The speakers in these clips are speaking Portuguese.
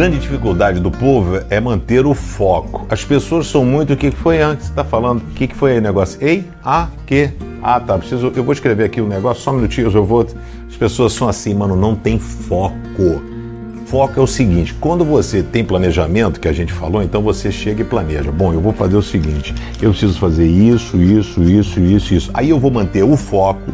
grande dificuldade do povo é manter o foco. As pessoas são muito. O que foi antes? Está falando? O que foi aí o negócio? Ei, a, que? Ah, tá. Preciso. Eu vou escrever aqui o um negócio, só um minutinho, eu vou. As pessoas são assim, mano, não tem foco. Foco é o seguinte: quando você tem planejamento, que a gente falou, então você chega e planeja. Bom, eu vou fazer o seguinte: eu preciso fazer isso, isso, isso, isso, isso. Aí eu vou manter o foco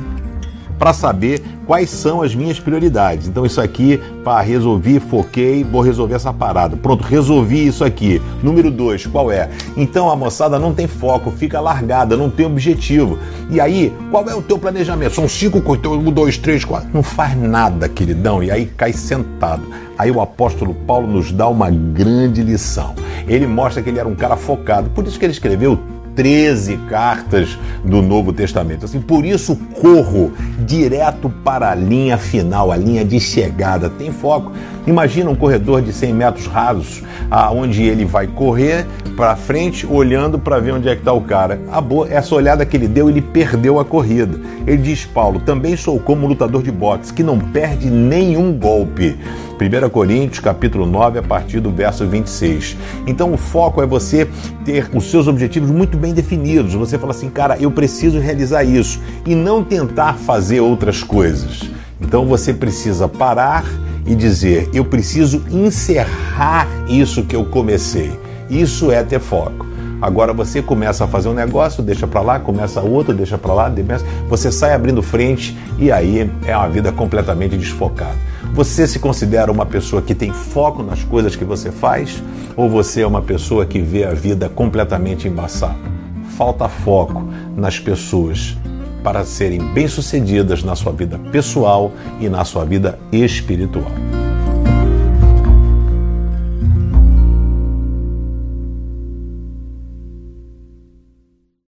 para saber quais são as minhas prioridades. Então, isso aqui, para resolver, foquei, vou resolver essa parada. Pronto, resolvi isso aqui. Número dois, qual é? Então, a moçada não tem foco, fica largada, não tem objetivo. E aí, qual é o teu planejamento? São cinco coisas, um, dois, três, quatro. Não faz nada, queridão, e aí cai sentado. Aí o apóstolo Paulo nos dá uma grande lição. Ele mostra que ele era um cara focado. Por isso que ele escreveu 13 cartas do Novo Testamento. Assim, por isso corro direto para a linha final, a linha de chegada. Tem foco. Imagina um corredor de 100 metros rasos, aonde ele vai correr para frente, olhando para ver onde é que está o cara. A boa, essa olhada que ele deu, ele perdeu a corrida. Ele diz, Paulo, também sou como lutador de boxe, que não perde nenhum golpe. 1 Coríntios, capítulo 9, a partir do verso 26. Então o foco é você ter os seus objetivos muito bem definidos. Você fala assim, cara, eu preciso realizar isso e não tentar fazer outras coisas. Então você precisa parar e dizer: eu preciso encerrar isso que eu comecei. Isso é ter foco. Agora você começa a fazer um negócio, deixa para lá, começa outro, deixa para lá, você sai abrindo frente e aí é uma vida completamente desfocada. Você se considera uma pessoa que tem foco nas coisas que você faz ou você é uma pessoa que vê a vida completamente embaçada? Falta foco nas pessoas para serem bem-sucedidas na sua vida pessoal e na sua vida espiritual.